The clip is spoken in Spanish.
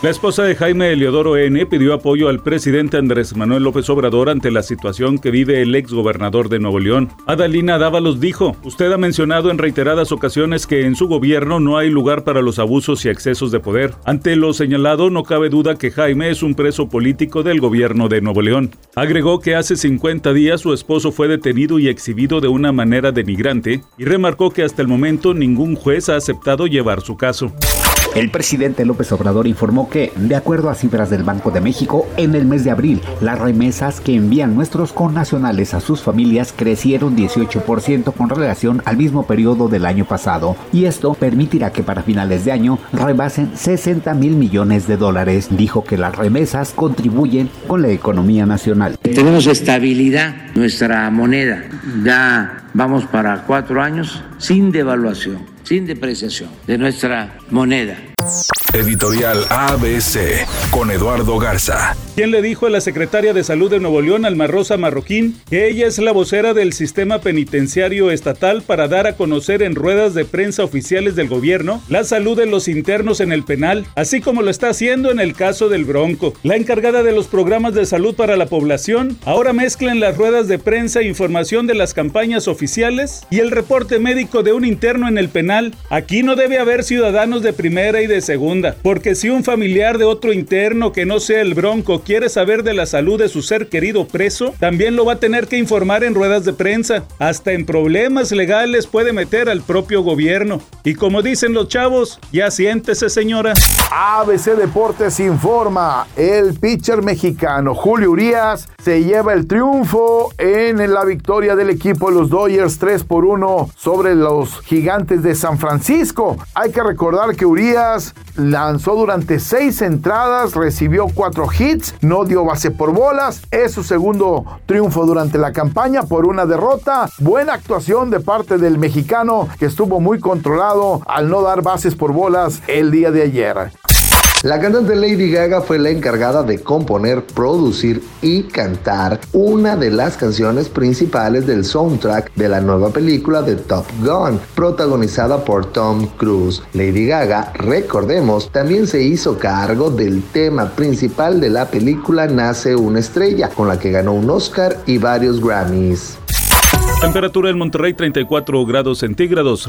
La esposa de Jaime Eliodoro N. pidió apoyo al presidente Andrés Manuel López Obrador ante la situación que vive el exgobernador de Nuevo León. Adalina Dávalos dijo, usted ha mencionado en reiteradas ocasiones que en su gobierno no hay lugar para los abusos y excesos de poder. Ante lo señalado, no cabe duda que Jaime es un preso político del gobierno de Nuevo León. Agregó que hace 50 días su esposo fue detenido y exhibido de una manera denigrante y remarcó que hasta el momento ningún juez ha aceptado llevar su caso. El presidente López Obrador informó que, de acuerdo a cifras del Banco de México, en el mes de abril, las remesas que envían nuestros connacionales a sus familias crecieron 18% con relación al mismo periodo del año pasado, y esto permitirá que para finales de año rebasen 60 mil millones de dólares. Dijo que las remesas contribuyen con la economía nacional. Tenemos estabilidad nuestra moneda. Ya vamos para cuatro años sin devaluación, sin depreciación de nuestra moneda. Editorial ABC con Eduardo Garza. ¿Quién le dijo a la secretaria de Salud de Nuevo León, Alma Rosa Marroquín, que ella es la vocera del sistema penitenciario estatal para dar a conocer en ruedas de prensa oficiales del gobierno la salud de los internos en el penal, así como lo está haciendo en el caso del Bronco? La encargada de los programas de salud para la población ahora mezcla en las ruedas de prensa información de las campañas oficiales y el reporte médico de un interno en el penal. Aquí no debe haber ciudadanos de primera y de segunda, porque si un familiar de otro interno que no sea el Bronco quiere saber de la salud de su ser querido preso, también lo va a tener que informar en ruedas de prensa. Hasta en problemas legales puede meter al propio gobierno. Y como dicen los chavos, ya siéntese señora. ABC Deportes informa, el pitcher mexicano Julio Urias se lleva el triunfo en la victoria del equipo de los Dodgers 3 por 1 sobre los gigantes de San Francisco. Hay que recordar que Urias lanzó durante seis entradas, recibió cuatro hits, no dio base por bolas. Es su segundo triunfo durante la campaña por una derrota. Buena actuación de parte del mexicano que estuvo muy controlado al no dar bases por bolas el día de ayer. La cantante Lady Gaga fue la encargada de componer, producir y cantar una de las canciones principales del soundtrack de la nueva película de Top Gun, protagonizada por Tom Cruise. Lady Gaga, recordemos, también se hizo cargo del tema principal de la película Nace una estrella, con la que ganó un Oscar y varios Grammys. Temperatura en Monterrey 34 grados centígrados.